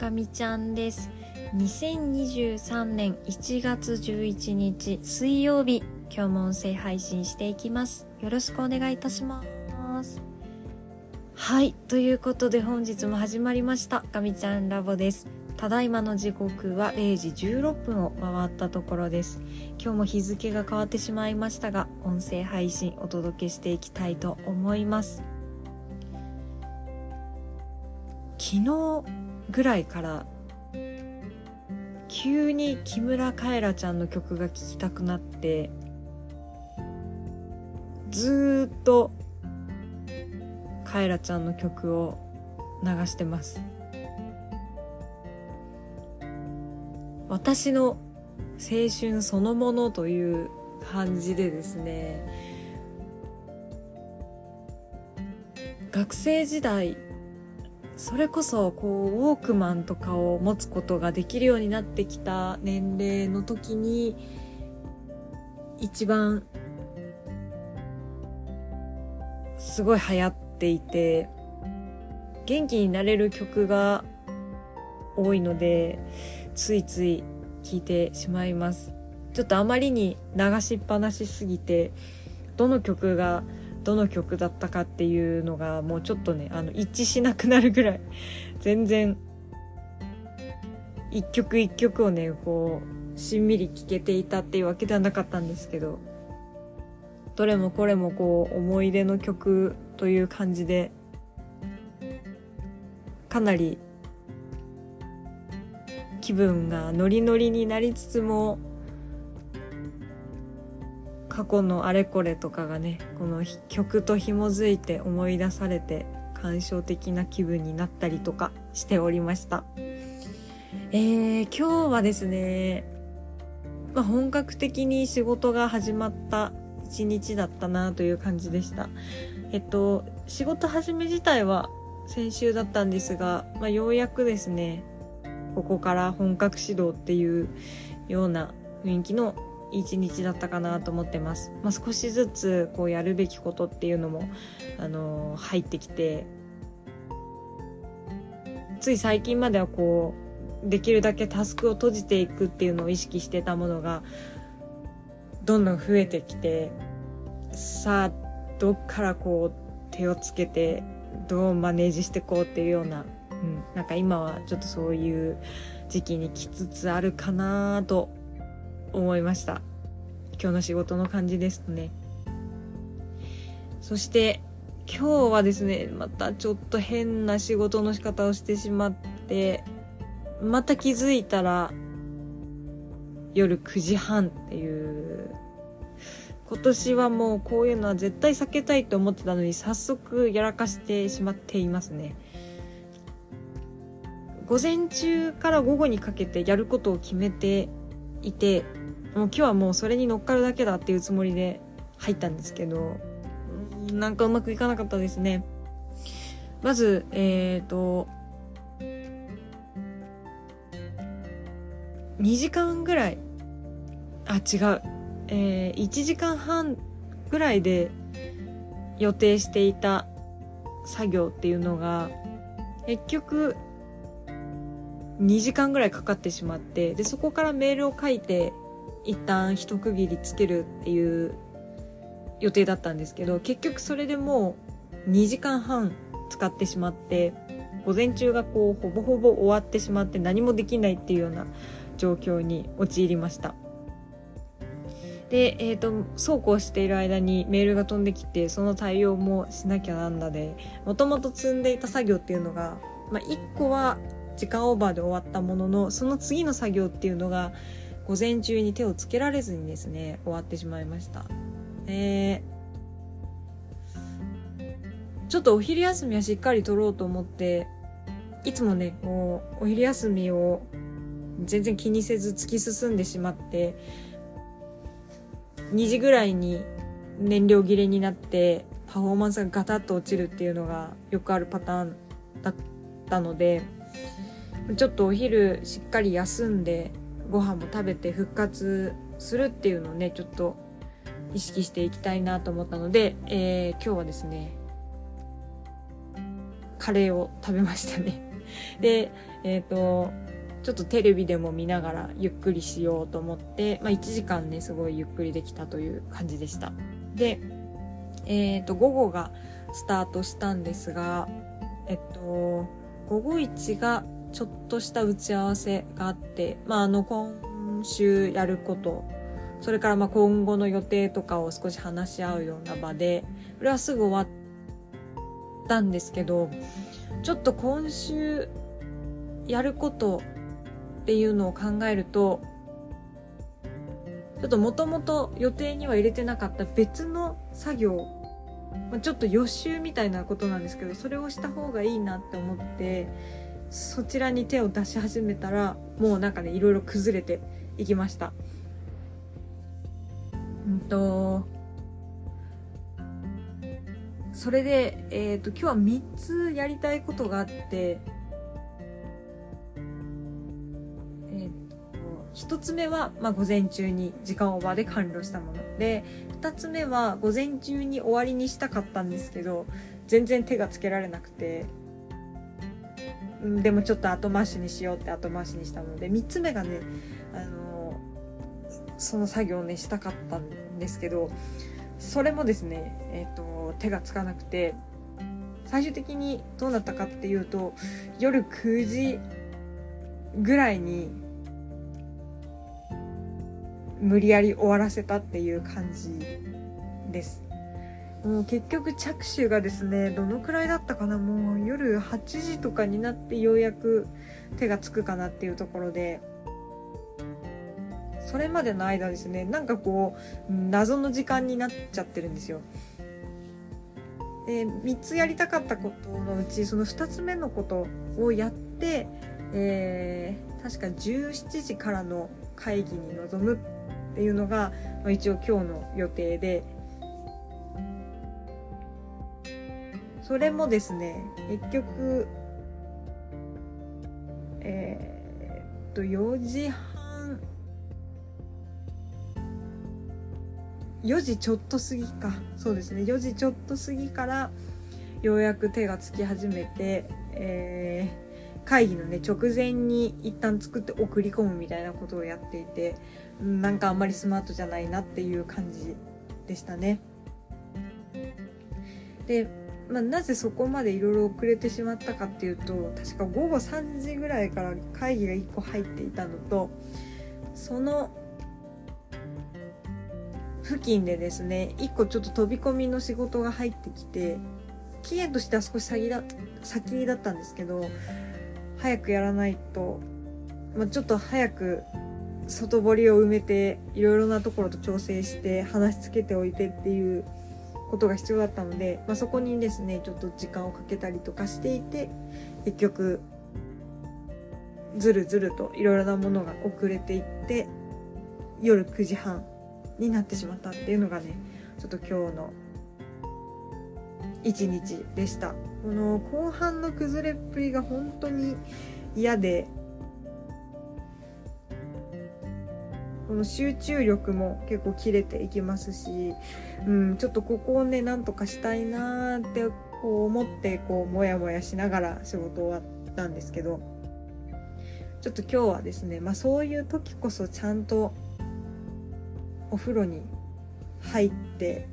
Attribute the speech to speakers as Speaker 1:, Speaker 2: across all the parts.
Speaker 1: かみちゃんです。2023年1月11日水曜日。今日も音声配信していきます。よろしくお願いいたします。はいということで本日も始まりました。かみちゃんラボです。ただいまの時刻は0時16分を回ったところです。今日も日付が変わってしまいましたが音声配信お届けしていきたいと思います。昨日ぐらいから急に木村カエラちゃんの曲が聴きたくなってずっとカエラちゃんの曲を流してます。私の青春そのものという感じでですね学生時代それこそこうウォークマンとかを持つことができるようになってきた年齢の時に一番すごい流行っていて元気になれる曲が多いのでついつい聴いてしまいます。ちょっとあまりに流しっぱなしすぎてどの曲がどの曲だったかっていうのがもうちょっとねあの一致しなくなるぐらい 全然一曲一曲をねこうしんみり聴けていたっていうわけではなかったんですけどどれもこれもこう思い出の曲という感じでかなり気分がノリノリになりつつも過去のあれこれとかがねこの曲と紐づいて思い出されて感傷的な気分になったりとかしておりました。えー、今日はですね、まあ、本格的に仕事が始まった一日だったなという感じでした。えっと仕事始め自体は先週だったんですが、まあ、ようやくですねここから本格指導っていうような雰囲気の一日だったかなと思ってます。まあ、少しずつこうやるべきことっていうのも、あの、入ってきて、つい最近まではこう、できるだけタスクを閉じていくっていうのを意識してたものが、どんどん増えてきて、さあ、どっからこう手をつけて、どうマネージしていこうっていうような、うん、なんか今はちょっとそういう時期に来つつあるかなと思いました。今日の仕事の感じですね。そして今日はですねまたちょっと変な仕事の仕方をしてしまってまた気づいたら夜9時半っていう。今年はもうこういうのは絶対避けたいと思ってたのに早速やらかしてしまっていますね。午前中から午後にかけてやることを決めていてもう今日はもうそれに乗っかるだけだっていうつもりで入ったんですけど、なんかうまくいかなかったですね。まず、えっ、ー、と、2時間ぐらい、あ、違う。えー、1時間半ぐらいで予定していた作業っていうのが、結局、2時間ぐらいかかってしまって、で、そこからメールを書いて、一旦一区切りつけるっていう予定だったんですけど結局それでもう2時間半使ってしまって午前中がこうほぼほぼ終わってしまって何もできないっていうような状況に陥りました。で、えっ、ー、とそうこうしている間にメールが飛んできてその対応もしなきゃなんだでもともと積んでいた作業っていうのが、まあ、1個は時間オーバーで終わったもののその次の作業っていうのが午前中に手をつけられずにですね終わってしまいました。えちょっとお昼休みはしっかり取ろうと思っていつもねもうお昼休みを全然気にせず突き進んでしまって2時ぐらいに燃料切れになってパフォーマンスがガタッと落ちるっていうのがよくあるパターンだったのでちょっとお昼しっかり休んでご飯も食べて復活するっていうのをねちょっと意識していきたいなと思ったので、えー、今日はですねカレーを食べましたね で、えっ、ー、と、ちょっとテレビでも見ながらゆっくりしようと思って、まあ1時間ね、すごいゆっくりできたという感じでした。で、えっ、ー、と、午後がスタートしたんですが、えっと、午後1がちょっとした打ち合わせがあって、まああの、今週やること、それからまあ今後の予定とかを少し話し合うような場で、これはすぐ終わったんですけど、ちょっと今週やることっていうのを考えると、ちょっともともと予定には入れてなかった別の作業、まあ、ちょっと予習みたいなことなんですけど、それをした方がいいなって思って、そちらに手を出し始めたら、もうなんかね、いろいろ崩れていきました。うんと、それで、えっ、ー、と、今日は3つやりたいことがあって、1つ目は、まあ、午前中に時間オーバーで完了したもので2つ目は午前中に終わりにしたかったんですけど全然手がつけられなくてでもちょっと後回しにしようって後回しにしたので3つ目がねあのその作業をねしたかったんですけどそれもですね、えーと、手がつかなくて最終的にどうなったかっていうと夜9時ぐらいに無理やり終わらせたっていう感じです。もう結局着手がですね、どのくらいだったかなもう夜8時とかになってようやく手がつくかなっていうところで、それまでの間ですね、なんかこう、謎の時間になっちゃってるんですよ。で、3つやりたかったことのうち、その2つ目のことをやって、えー、確か17時からの会議に臨むっていうのが、まあ、一応今日の予定でそれもですね結局えー、っと4時半4時ちょっと過ぎかそうですね4時ちょっと過ぎからようやく手がつき始めて、えー、会議のね直前に一旦作って送り込むみたいなことをやっていてなんかあんまりスマートじゃないなっていう感じでしたね。で、まあ、なぜそこまでいろいろ遅れてしまったかっていうと確か午後3時ぐらいから会議が1個入っていたのとその付近でですね1個ちょっと飛び込みの仕事が入ってきて期限としては少し先だ先だったんですけど早くやらないと、まあ、ちょっと早く外堀を埋めていろいろなところと調整して話しつけておいてっていうことが必要だったので、まあ、そこにですねちょっと時間をかけたりとかしていて結局ずるずるといろいろなものが遅れていって夜9時半になってしまったっていうのがねちょっと今日の一日でした。この後半の崩れっぷりが本当に嫌でこの集中力も結構切れていきますし、うん、ちょっとここをねなんとかしたいなーってこう思ってこうモヤモヤしながら仕事終わったんですけどちょっと今日はですね、まあ、そういう時こそちゃんとお風呂に入って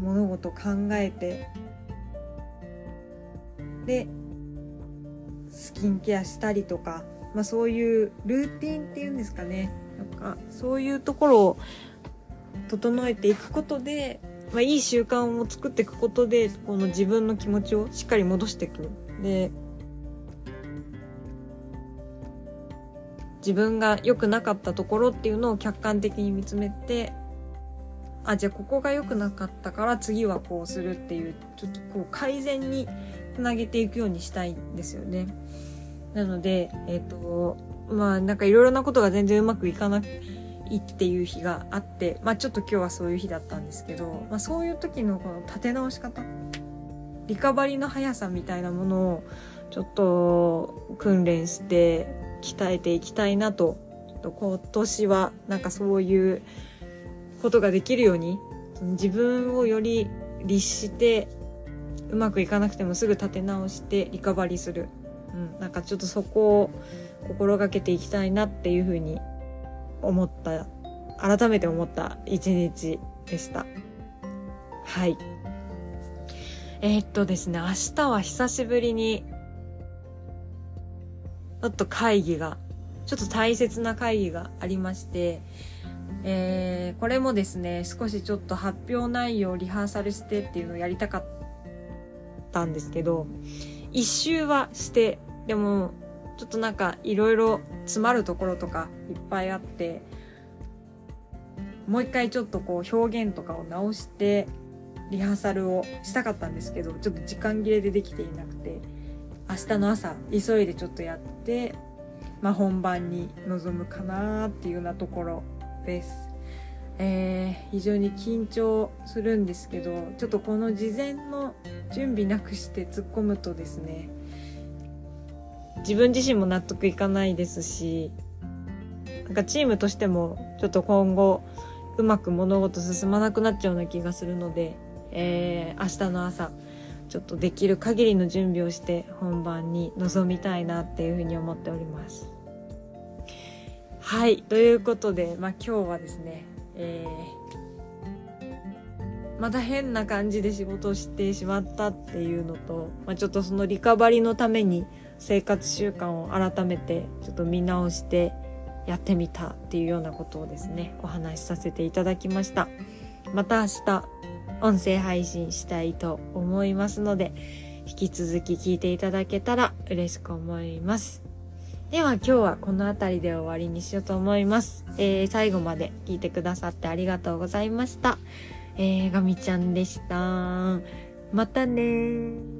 Speaker 1: 物事考えてでスキンケアしたりとかまあ、そういうルーティンっていうんですかねなんかそういうところを整えていくことで、まあ、いい習慣を作っていくことでこの自分の気持ちをしっかり戻していくで自分が良くなかったところっていうのを客観的に見つめてあじゃあここが良くなかったから次はこうするっていうちょっとこう改善につなげていくようにしたいんですよね。なので、えっ、ー、と、まあなんかいろいろなことが全然うまくいかないっていう日があって、まあちょっと今日はそういう日だったんですけど、まあそういう時のこの立て直し方、リカバリの速さみたいなものをちょっと訓練して鍛えていきたいなと、と今年はなんかそういうことができるように、自分をより律してうまくいかなくてもすぐ立て直してリカバリする。うん、なんかちょっとそこを心がけていきたいなっていうふうに思った、改めて思った一日でした。はい。えー、っとですね、明日は久しぶりに、ちょっと会議が、ちょっと大切な会議がありまして、えー、これもですね、少しちょっと発表内容をリハーサルしてっていうのをやりたかったんですけど、一周はして、でも、ちょっとなんかいろいろ詰まるところとかいっぱいあって、もう一回ちょっとこう表現とかを直してリハーサルをしたかったんですけど、ちょっと時間切れでできていなくて、明日の朝急いでちょっとやって、まあ本番に臨むかなっていうようなところです。えー、非常に緊張するんですけど、ちょっとこの事前の準備なくして突っ込むとですね、自分自身も納得いかないですし、なんかチームとしてもちょっと今後うまく物事進まなくなっちゃうような気がするので、えー、明日の朝、ちょっとできる限りの準備をして本番に臨みたいなっていうふうに思っております。はい。ということで、まあ今日はですね、えー、また変な感じで仕事をしてしまったっていうのと、まあちょっとそのリカバリのために生活習慣を改めてちょっと見直してやってみたっていうようなことをですね、お話しさせていただきました。また明日、音声配信したいと思いますので、引き続き聞いていただけたら嬉しく思います。では今日はこの辺りで終わりにしようと思います。えー、最後まで聞いてくださってありがとうございました。えー、ガミちゃんでした。またね